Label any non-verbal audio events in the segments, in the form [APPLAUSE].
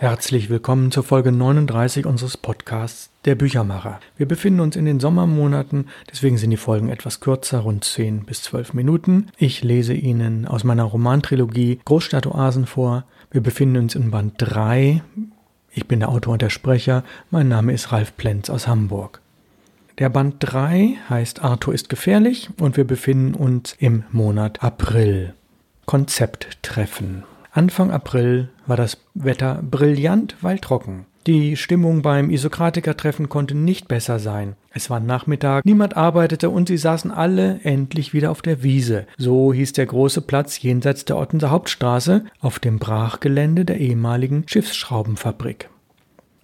Herzlich willkommen zur Folge 39 unseres Podcasts Der Büchermacher. Wir befinden uns in den Sommermonaten, deswegen sind die Folgen etwas kürzer, rund 10 bis 12 Minuten. Ich lese Ihnen aus meiner Romantrilogie Großstadtoasen vor. Wir befinden uns in Band 3. Ich bin der Autor und der Sprecher. Mein Name ist Ralf Plenz aus Hamburg. Der Band 3 heißt Arthur ist gefährlich und wir befinden uns im Monat April. Konzepttreffen. Anfang April war das Wetter brillant, weil trocken. Die Stimmung beim Isokratiker-Treffen konnte nicht besser sein. Es war Nachmittag, niemand arbeitete und sie saßen alle endlich wieder auf der Wiese. So hieß der große Platz jenseits der Ottenser Hauptstraße auf dem Brachgelände der ehemaligen Schiffsschraubenfabrik.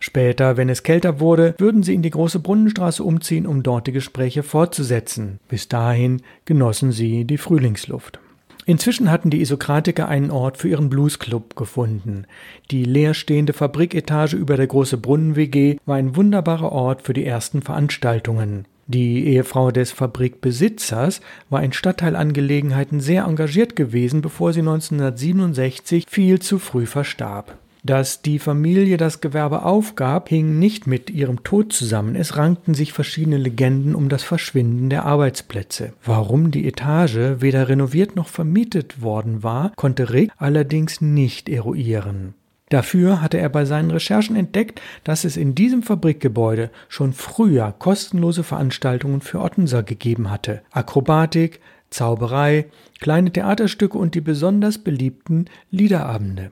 Später, wenn es kälter wurde, würden sie in die große Brunnenstraße umziehen, um dort die Gespräche fortzusetzen. Bis dahin genossen sie die Frühlingsluft. Inzwischen hatten die Isokratiker einen Ort für ihren Bluesclub gefunden. Die leerstehende Fabriketage über der große Brunnen-WG war ein wunderbarer Ort für die ersten Veranstaltungen. Die Ehefrau des Fabrikbesitzers war in Stadtteilangelegenheiten sehr engagiert gewesen, bevor sie 1967 viel zu früh verstarb. Dass die Familie das Gewerbe aufgab, hing nicht mit ihrem Tod zusammen. Es rankten sich verschiedene Legenden um das Verschwinden der Arbeitsplätze. Warum die Etage weder renoviert noch vermietet worden war, konnte Rick allerdings nicht eruieren. Dafür hatte er bei seinen Recherchen entdeckt, dass es in diesem Fabrikgebäude schon früher kostenlose Veranstaltungen für Ottenser gegeben hatte. Akrobatik, Zauberei, kleine Theaterstücke und die besonders beliebten Liederabende.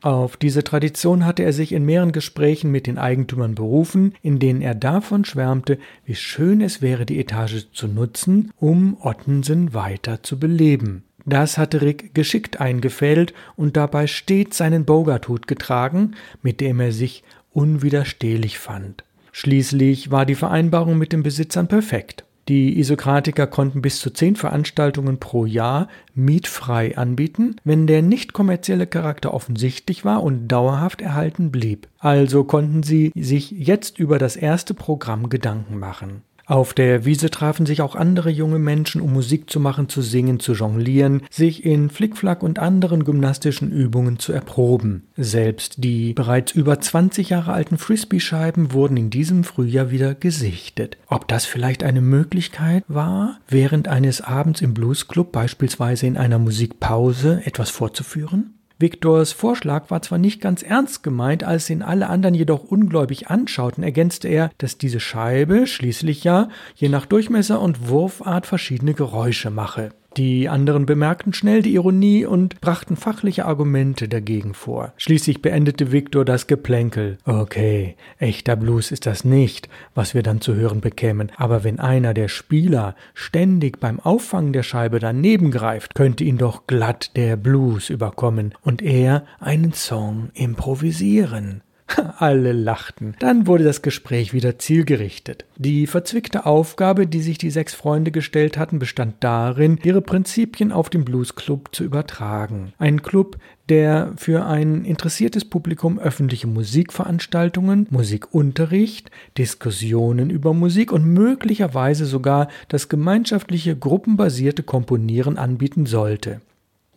Auf diese Tradition hatte er sich in mehreren Gesprächen mit den Eigentümern berufen, in denen er davon schwärmte, wie schön es wäre, die Etage zu nutzen, um Ottensen weiter zu beleben. Das hatte Rick geschickt eingefädelt und dabei stets seinen Bogart-Hut getragen, mit dem er sich unwiderstehlich fand. Schließlich war die Vereinbarung mit den Besitzern perfekt. Die Isokratiker konnten bis zu zehn Veranstaltungen pro Jahr mietfrei anbieten, wenn der nicht kommerzielle Charakter offensichtlich war und dauerhaft erhalten blieb. Also konnten sie sich jetzt über das erste Programm Gedanken machen. Auf der Wiese trafen sich auch andere junge Menschen, um Musik zu machen, zu singen, zu jonglieren, sich in Flickflack und anderen gymnastischen Übungen zu erproben. Selbst die bereits über 20 Jahre alten Frisbee-Scheiben wurden in diesem Frühjahr wieder gesichtet. Ob das vielleicht eine Möglichkeit war, während eines Abends im Bluesclub beispielsweise in einer Musikpause etwas vorzuführen? Viktors Vorschlag war zwar nicht ganz ernst gemeint, als ihn alle anderen jedoch ungläubig anschauten, ergänzte er, dass diese Scheibe schließlich ja je nach Durchmesser und Wurfart verschiedene Geräusche mache. Die anderen bemerkten schnell die Ironie und brachten fachliche Argumente dagegen vor. Schließlich beendete Victor das Geplänkel. Okay, echter Blues ist das nicht, was wir dann zu hören bekämen, aber wenn einer der Spieler ständig beim Auffangen der Scheibe daneben greift, könnte ihn doch glatt der Blues überkommen und er einen Song improvisieren. [LAUGHS] Alle lachten. Dann wurde das Gespräch wieder zielgerichtet. Die verzwickte Aufgabe, die sich die sechs Freunde gestellt hatten, bestand darin, ihre Prinzipien auf den Blues Club zu übertragen. Ein Club, der für ein interessiertes Publikum öffentliche Musikveranstaltungen, Musikunterricht, Diskussionen über Musik und möglicherweise sogar das gemeinschaftliche gruppenbasierte Komponieren anbieten sollte.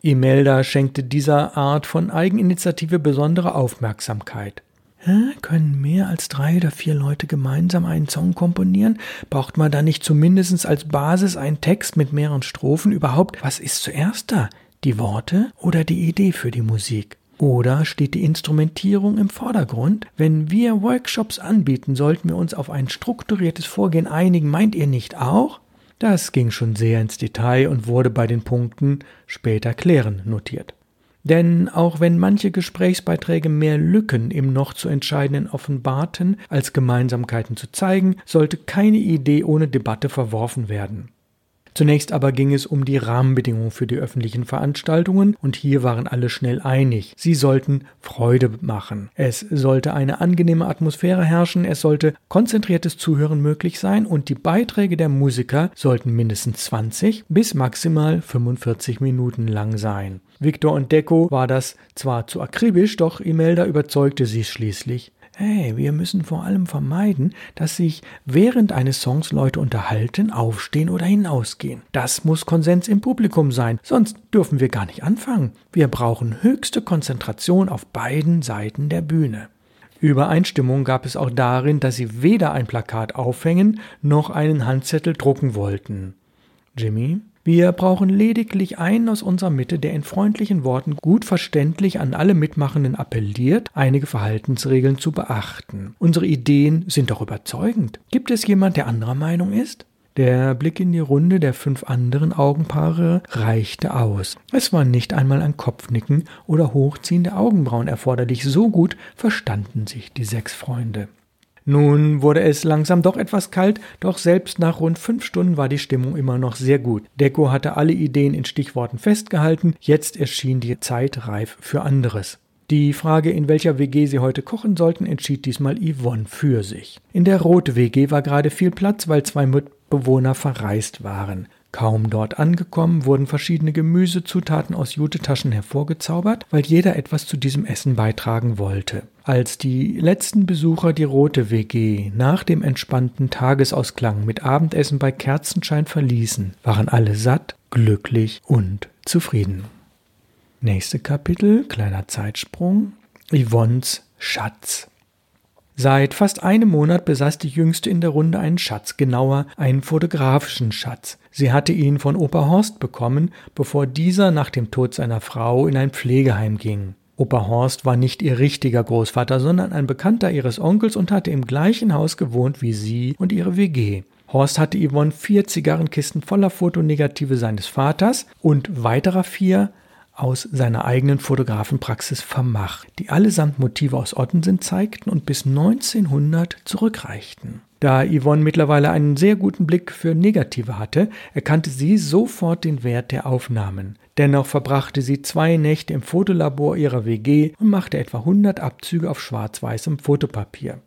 Imelda schenkte dieser Art von Eigeninitiative besondere Aufmerksamkeit. Können mehr als drei oder vier Leute gemeinsam einen Song komponieren? Braucht man da nicht zumindest als Basis einen Text mit mehreren Strophen? Überhaupt, was ist zuerst da? Die Worte oder die Idee für die Musik? Oder steht die Instrumentierung im Vordergrund? Wenn wir Workshops anbieten, sollten wir uns auf ein strukturiertes Vorgehen einigen. Meint ihr nicht auch? Das ging schon sehr ins Detail und wurde bei den Punkten später klären notiert. Denn auch wenn manche Gesprächsbeiträge mehr Lücken im noch zu entscheidenden offenbarten, als Gemeinsamkeiten zu zeigen, sollte keine Idee ohne Debatte verworfen werden. Zunächst aber ging es um die Rahmenbedingungen für die öffentlichen Veranstaltungen und hier waren alle schnell einig. Sie sollten Freude machen. Es sollte eine angenehme Atmosphäre herrschen, es sollte konzentriertes Zuhören möglich sein und die Beiträge der Musiker sollten mindestens 20 bis maximal 45 Minuten lang sein. Victor und Deco war das zwar zu akribisch, doch Imelda überzeugte sie schließlich. Hey, wir müssen vor allem vermeiden, dass sich während eines Songs Leute unterhalten, aufstehen oder hinausgehen. Das muss Konsens im Publikum sein, sonst dürfen wir gar nicht anfangen. Wir brauchen höchste Konzentration auf beiden Seiten der Bühne. Übereinstimmung gab es auch darin, dass sie weder ein Plakat aufhängen noch einen Handzettel drucken wollten. Jimmy, wir brauchen lediglich einen aus unserer Mitte, der in freundlichen Worten gut verständlich an alle Mitmachenden appelliert, einige Verhaltensregeln zu beachten. Unsere Ideen sind doch überzeugend. Gibt es jemand, der anderer Meinung ist? Der Blick in die Runde der fünf anderen Augenpaare reichte aus. Es war nicht einmal ein Kopfnicken oder Hochziehen der Augenbrauen erforderlich, so gut verstanden sich die sechs Freunde. Nun wurde es langsam doch etwas kalt, doch selbst nach rund fünf Stunden war die Stimmung immer noch sehr gut. Deko hatte alle Ideen in Stichworten festgehalten, jetzt erschien die Zeit reif für anderes. Die Frage, in welcher WG sie heute kochen sollten, entschied diesmal Yvonne für sich. In der Rote WG war gerade viel Platz, weil zwei Mitbewohner verreist waren. Kaum dort angekommen, wurden verschiedene Gemüsezutaten aus Jutetaschen hervorgezaubert, weil jeder etwas zu diesem Essen beitragen wollte. Als die letzten Besucher die Rote WG nach dem entspannten Tagesausklang mit Abendessen bei Kerzenschein verließen, waren alle satt, glücklich und zufrieden. Nächste Kapitel, kleiner Zeitsprung, Yvonnes Schatz. Seit fast einem Monat besaß die Jüngste in der Runde einen Schatz, genauer einen fotografischen Schatz. Sie hatte ihn von Opa Horst bekommen, bevor dieser nach dem Tod seiner Frau in ein Pflegeheim ging. Opa Horst war nicht ihr richtiger Großvater, sondern ein Bekannter ihres Onkels und hatte im gleichen Haus gewohnt wie sie und ihre WG. Horst hatte Yvonne vier Zigarrenkisten voller Fotonegative seines Vaters und weiterer vier aus seiner eigenen Fotografenpraxis vermacht, die allesamt Motive aus Ottensen zeigten und bis 1900 zurückreichten. Da Yvonne mittlerweile einen sehr guten Blick für Negative hatte, erkannte sie sofort den Wert der Aufnahmen. Dennoch verbrachte sie zwei Nächte im Fotolabor ihrer WG und machte etwa 100 Abzüge auf schwarz-weißem Fotopapier.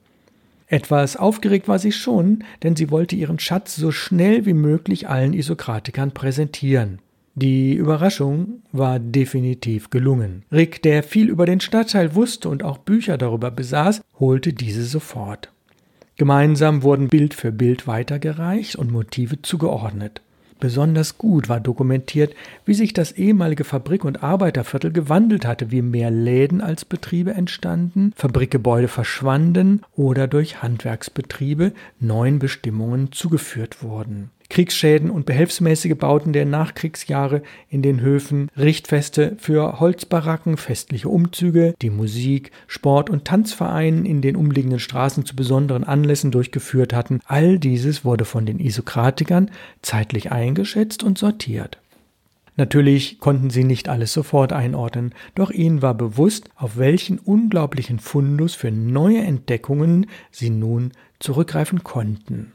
Etwas aufgeregt war sie schon, denn sie wollte ihren Schatz so schnell wie möglich allen Isokratikern präsentieren. Die Überraschung war definitiv gelungen. Rick, der viel über den Stadtteil wusste und auch Bücher darüber besaß, holte diese sofort. Gemeinsam wurden Bild für Bild weitergereicht und Motive zugeordnet. Besonders gut war dokumentiert, wie sich das ehemalige Fabrik- und Arbeiterviertel gewandelt hatte, wie mehr Läden als Betriebe entstanden, Fabrikgebäude verschwanden oder durch Handwerksbetriebe neuen Bestimmungen zugeführt wurden. Kriegsschäden und behelfsmäßige Bauten der Nachkriegsjahre in den Höfen, Richtfeste für Holzbaracken, festliche Umzüge, die Musik, Sport- und Tanzvereinen in den umliegenden Straßen zu besonderen Anlässen durchgeführt hatten, all dieses wurde von den Isokratikern zeitlich eingeschätzt und sortiert. Natürlich konnten sie nicht alles sofort einordnen, doch ihnen war bewusst, auf welchen unglaublichen Fundus für neue Entdeckungen sie nun zurückgreifen konnten.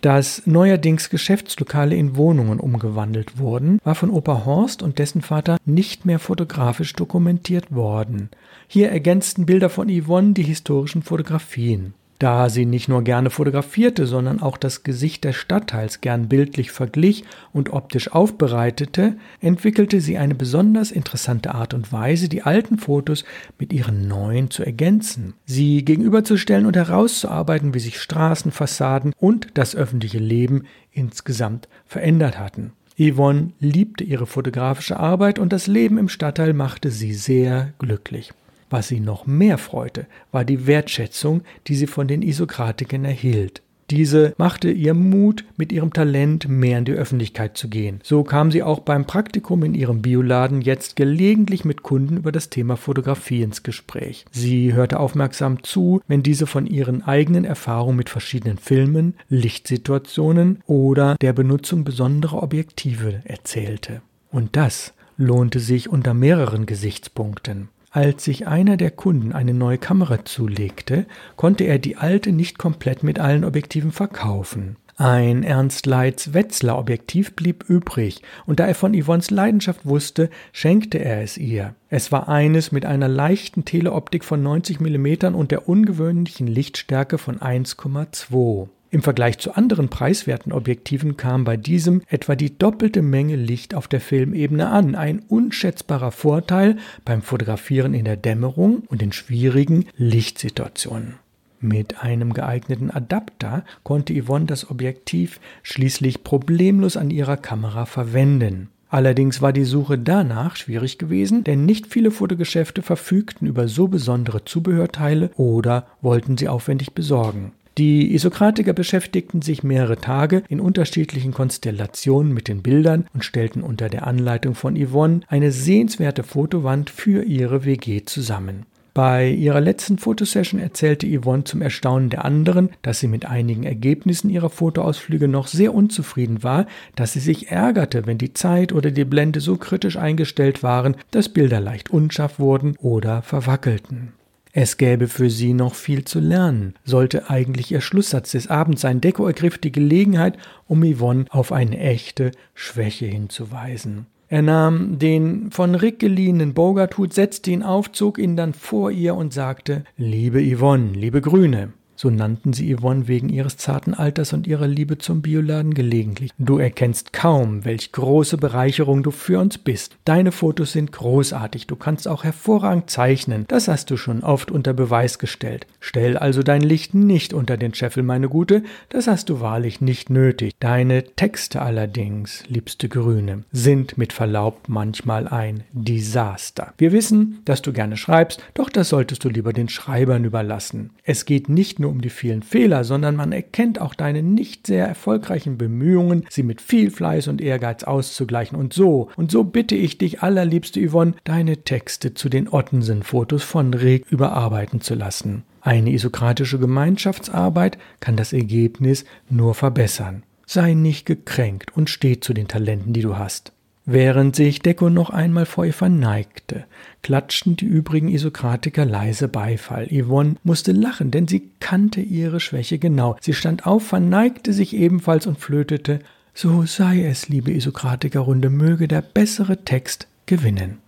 Dass neuerdings Geschäftslokale in Wohnungen umgewandelt wurden, war von Opa Horst und dessen Vater nicht mehr fotografisch dokumentiert worden. Hier ergänzten Bilder von Yvonne die historischen Fotografien. Da sie nicht nur gerne fotografierte, sondern auch das Gesicht des Stadtteils gern bildlich verglich und optisch aufbereitete, entwickelte sie eine besonders interessante Art und Weise, die alten Fotos mit ihren neuen zu ergänzen, sie gegenüberzustellen und herauszuarbeiten, wie sich Straßen, Fassaden und das öffentliche Leben insgesamt verändert hatten. Yvonne liebte ihre fotografische Arbeit und das Leben im Stadtteil machte sie sehr glücklich. Was sie noch mehr freute, war die Wertschätzung, die sie von den Isokratikern erhielt. Diese machte ihr Mut, mit ihrem Talent mehr in die Öffentlichkeit zu gehen. So kam sie auch beim Praktikum in ihrem Bioladen jetzt gelegentlich mit Kunden über das Thema Fotografie ins Gespräch. Sie hörte aufmerksam zu, wenn diese von ihren eigenen Erfahrungen mit verschiedenen Filmen, Lichtsituationen oder der Benutzung besonderer Objektive erzählte. Und das lohnte sich unter mehreren Gesichtspunkten. Als sich einer der Kunden eine neue Kamera zulegte, konnte er die alte nicht komplett mit allen Objektiven verkaufen. Ein Ernst Leitz Wetzler Objektiv blieb übrig, und da er von Yvonnes Leidenschaft wusste, schenkte er es ihr. Es war eines mit einer leichten Teleoptik von 90 mm und der ungewöhnlichen Lichtstärke von 1,2. Im Vergleich zu anderen preiswerten Objektiven kam bei diesem etwa die doppelte Menge Licht auf der Filmebene an, ein unschätzbarer Vorteil beim Fotografieren in der Dämmerung und in schwierigen Lichtsituationen. Mit einem geeigneten Adapter konnte Yvonne das Objektiv schließlich problemlos an ihrer Kamera verwenden. Allerdings war die Suche danach schwierig gewesen, denn nicht viele Fotogeschäfte verfügten über so besondere Zubehörteile oder wollten sie aufwendig besorgen. Die Isokratiker beschäftigten sich mehrere Tage in unterschiedlichen Konstellationen mit den Bildern und stellten unter der Anleitung von Yvonne eine sehenswerte Fotowand für ihre WG zusammen. Bei ihrer letzten Fotosession erzählte Yvonne zum Erstaunen der anderen, dass sie mit einigen Ergebnissen ihrer Fotoausflüge noch sehr unzufrieden war, dass sie sich ärgerte, wenn die Zeit oder die Blende so kritisch eingestellt waren, dass Bilder leicht unscharf wurden oder verwackelten. Es gäbe für sie noch viel zu lernen, sollte eigentlich ihr Schlusssatz des Abends sein. Deko ergriff die Gelegenheit, um Yvonne auf eine echte Schwäche hinzuweisen. Er nahm den von Rick geliehenen Bogarthut, setzte ihn auf, zog ihn dann vor ihr und sagte Liebe Yvonne, liebe Grüne, so nannten sie Yvonne wegen ihres zarten Alters und ihrer Liebe zum Bioladen gelegentlich. Du erkennst kaum, welch große Bereicherung du für uns bist. Deine Fotos sind großartig, du kannst auch hervorragend zeichnen, das hast du schon oft unter Beweis gestellt. Stell also dein Licht nicht unter den Scheffel, meine Gute, das hast du wahrlich nicht nötig. Deine Texte allerdings, liebste Grüne, sind mit Verlaub manchmal ein Desaster. Wir wissen, dass du gerne schreibst, doch das solltest du lieber den Schreibern überlassen. Es geht nicht nur um die vielen Fehler, sondern man erkennt auch deine nicht sehr erfolgreichen Bemühungen, sie mit viel Fleiß und Ehrgeiz auszugleichen. Und so, und so bitte ich dich, allerliebste Yvonne, deine Texte zu den Ottensen-Fotos von Reg überarbeiten zu lassen. Eine isokratische Gemeinschaftsarbeit kann das Ergebnis nur verbessern. Sei nicht gekränkt und steh zu den Talenten, die du hast. Während sich Deko noch einmal vor ihr verneigte, klatschten die übrigen Isokratiker leise Beifall. Yvonne musste lachen, denn sie kannte ihre Schwäche genau. Sie stand auf, verneigte sich ebenfalls und flötete So sei es, liebe Isokratikerrunde, möge der bessere Text gewinnen.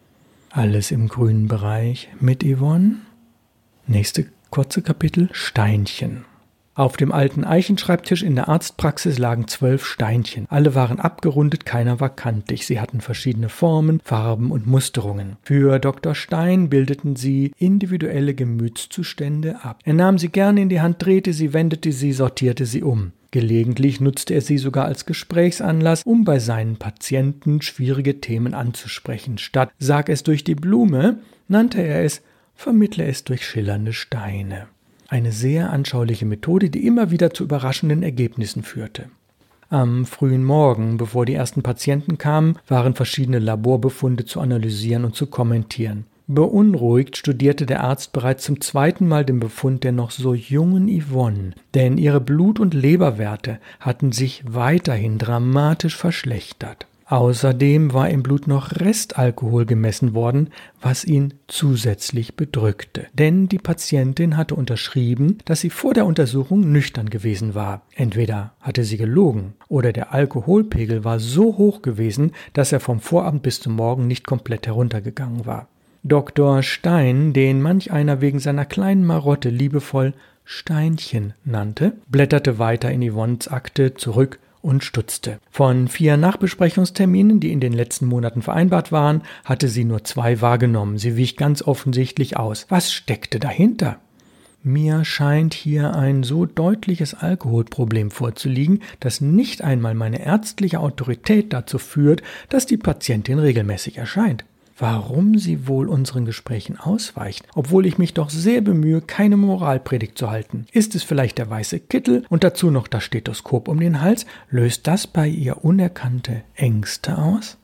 Alles im grünen Bereich mit Yvonne. Nächste kurze Kapitel Steinchen. Auf dem alten Eichenschreibtisch in der Arztpraxis lagen zwölf Steinchen. Alle waren abgerundet, keiner war kantig. Sie hatten verschiedene Formen, Farben und Musterungen. Für Dr. Stein bildeten sie individuelle Gemütszustände ab. Er nahm sie gerne in die Hand, drehte sie, wendete sie, sortierte sie um. Gelegentlich nutzte er sie sogar als Gesprächsanlass, um bei seinen Patienten schwierige Themen anzusprechen. Statt sag es durch die Blume, nannte er es vermittle es durch schillernde Steine eine sehr anschauliche Methode, die immer wieder zu überraschenden Ergebnissen führte. Am frühen Morgen, bevor die ersten Patienten kamen, waren verschiedene Laborbefunde zu analysieren und zu kommentieren. Beunruhigt studierte der Arzt bereits zum zweiten Mal den Befund der noch so jungen Yvonne, denn ihre Blut- und Leberwerte hatten sich weiterhin dramatisch verschlechtert. Außerdem war im Blut noch Restalkohol gemessen worden, was ihn zusätzlich bedrückte. Denn die Patientin hatte unterschrieben, dass sie vor der Untersuchung nüchtern gewesen war. Entweder hatte sie gelogen oder der Alkoholpegel war so hoch gewesen, dass er vom Vorabend bis zum Morgen nicht komplett heruntergegangen war. Dr. Stein, den manch einer wegen seiner kleinen Marotte liebevoll Steinchen nannte, blätterte weiter in Yvonnes Akte zurück und stutzte. Von vier Nachbesprechungsterminen, die in den letzten Monaten vereinbart waren, hatte sie nur zwei wahrgenommen. Sie wich ganz offensichtlich aus. Was steckte dahinter? Mir scheint hier ein so deutliches Alkoholproblem vorzuliegen, dass nicht einmal meine ärztliche Autorität dazu führt, dass die Patientin regelmäßig erscheint warum sie wohl unseren Gesprächen ausweicht, obwohl ich mich doch sehr bemühe, keine Moralpredigt zu halten. Ist es vielleicht der weiße Kittel und dazu noch das Stethoskop um den Hals? Löst das bei ihr unerkannte Ängste aus?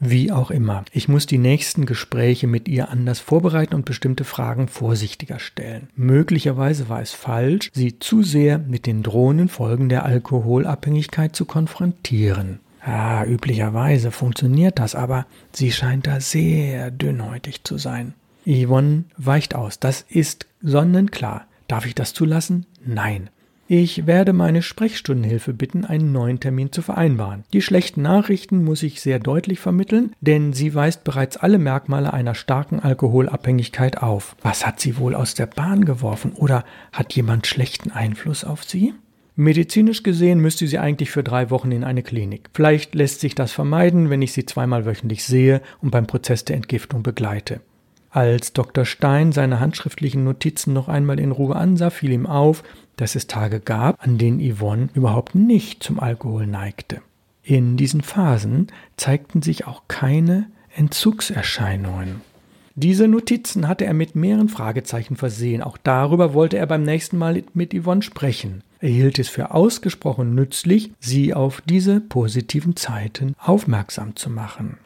Wie auch immer, ich muss die nächsten Gespräche mit ihr anders vorbereiten und bestimmte Fragen vorsichtiger stellen. Möglicherweise war es falsch, sie zu sehr mit den drohenden Folgen der Alkoholabhängigkeit zu konfrontieren. Ja, üblicherweise funktioniert das, aber sie scheint da sehr dünnhäutig zu sein. Yvonne weicht aus. Das ist sonnenklar. Darf ich das zulassen? Nein. Ich werde meine Sprechstundenhilfe bitten, einen neuen Termin zu vereinbaren. Die schlechten Nachrichten muss ich sehr deutlich vermitteln, denn sie weist bereits alle Merkmale einer starken Alkoholabhängigkeit auf. Was hat sie wohl aus der Bahn geworfen oder hat jemand schlechten Einfluss auf sie? Medizinisch gesehen müsste sie eigentlich für drei Wochen in eine Klinik. Vielleicht lässt sich das vermeiden, wenn ich sie zweimal wöchentlich sehe und beim Prozess der Entgiftung begleite. Als Dr. Stein seine handschriftlichen Notizen noch einmal in Ruhe ansah, fiel ihm auf, dass es Tage gab, an denen Yvonne überhaupt nicht zum Alkohol neigte. In diesen Phasen zeigten sich auch keine Entzugserscheinungen. Diese Notizen hatte er mit mehreren Fragezeichen versehen. Auch darüber wollte er beim nächsten Mal mit Yvonne sprechen. Er hielt es für ausgesprochen nützlich, sie auf diese positiven Zeiten aufmerksam zu machen.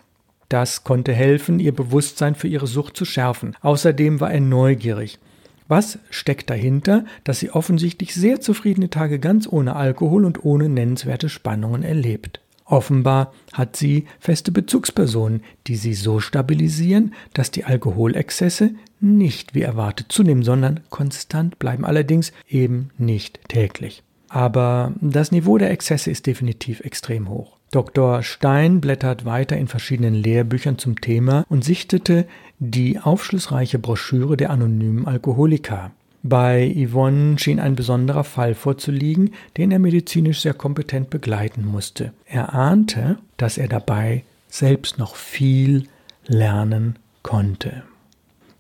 Das konnte helfen, ihr Bewusstsein für ihre Sucht zu schärfen. Außerdem war er neugierig. Was steckt dahinter, dass sie offensichtlich sehr zufriedene Tage ganz ohne Alkohol und ohne nennenswerte Spannungen erlebt? Offenbar hat sie feste Bezugspersonen, die sie so stabilisieren, dass die Alkoholexzesse nicht wie erwartet zunehmen, sondern konstant bleiben, allerdings eben nicht täglich. Aber das Niveau der Exzesse ist definitiv extrem hoch. Dr. Stein blättert weiter in verschiedenen Lehrbüchern zum Thema und sichtete die aufschlussreiche Broschüre der anonymen Alkoholiker. Bei Yvonne schien ein besonderer Fall vorzuliegen, den er medizinisch sehr kompetent begleiten musste. Er ahnte, dass er dabei selbst noch viel lernen konnte.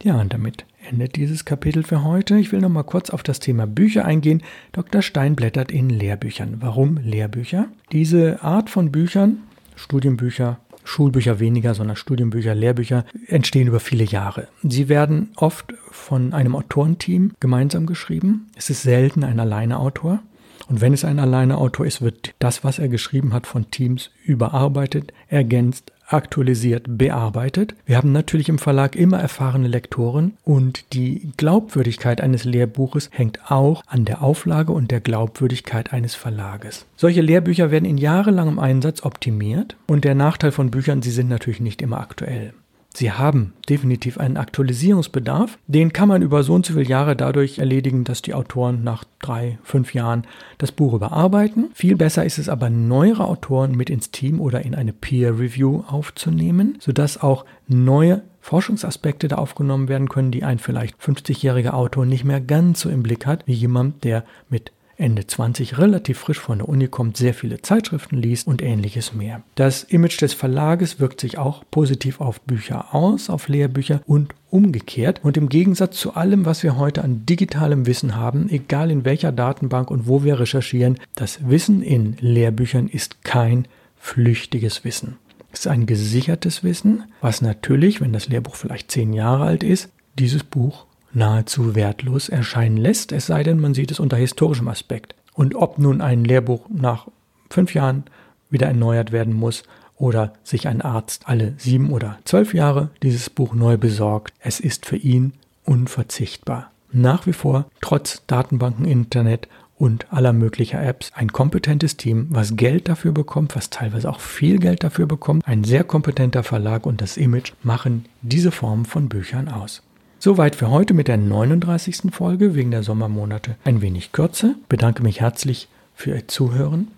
Ja, und damit endet dieses Kapitel für heute. Ich will noch mal kurz auf das Thema Bücher eingehen. Dr. Stein blättert in Lehrbüchern. Warum Lehrbücher? Diese Art von Büchern, Studienbücher, Schulbücher weniger, sondern Studienbücher, Lehrbücher entstehen über viele Jahre. Sie werden oft von einem Autorenteam gemeinsam geschrieben. Es ist selten ein Alleineautor. Und wenn es ein Alleineautor ist, wird das, was er geschrieben hat, von Teams überarbeitet, ergänzt, aktualisiert, bearbeitet. Wir haben natürlich im Verlag immer erfahrene Lektoren und die Glaubwürdigkeit eines Lehrbuches hängt auch an der Auflage und der Glaubwürdigkeit eines Verlages. Solche Lehrbücher werden in jahrelangem Einsatz optimiert und der Nachteil von Büchern, sie sind natürlich nicht immer aktuell. Sie haben definitiv einen Aktualisierungsbedarf. Den kann man über so und so viele Jahre dadurch erledigen, dass die Autoren nach drei, fünf Jahren das Buch überarbeiten. Viel besser ist es aber, neuere Autoren mit ins Team oder in eine Peer Review aufzunehmen, sodass auch neue Forschungsaspekte da aufgenommen werden können, die ein vielleicht 50-jähriger Autor nicht mehr ganz so im Blick hat, wie jemand, der mit Ende 20 relativ frisch von der Uni kommt, sehr viele Zeitschriften liest und ähnliches mehr. Das Image des Verlages wirkt sich auch positiv auf Bücher aus, auf Lehrbücher und umgekehrt. Und im Gegensatz zu allem, was wir heute an digitalem Wissen haben, egal in welcher Datenbank und wo wir recherchieren, das Wissen in Lehrbüchern ist kein flüchtiges Wissen. Es ist ein gesichertes Wissen, was natürlich, wenn das Lehrbuch vielleicht zehn Jahre alt ist, dieses Buch nahezu wertlos erscheinen lässt, es sei denn, man sieht es unter historischem Aspekt. Und ob nun ein Lehrbuch nach fünf Jahren wieder erneuert werden muss oder sich ein Arzt alle sieben oder zwölf Jahre dieses Buch neu besorgt, es ist für ihn unverzichtbar. Nach wie vor, trotz Datenbanken, Internet und aller möglicher Apps, ein kompetentes Team, was Geld dafür bekommt, was teilweise auch viel Geld dafür bekommt, ein sehr kompetenter Verlag und das Image machen diese Form von Büchern aus. Soweit für heute mit der 39. Folge wegen der Sommermonate ein wenig kürzer. Bedanke mich herzlich für Ihr Zuhören.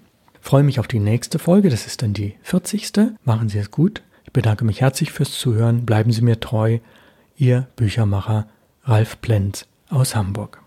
Freue mich auf die nächste Folge, das ist dann die 40. Machen Sie es gut. Ich bedanke mich herzlich fürs Zuhören. Bleiben Sie mir treu. Ihr Büchermacher Ralf Plenz aus Hamburg.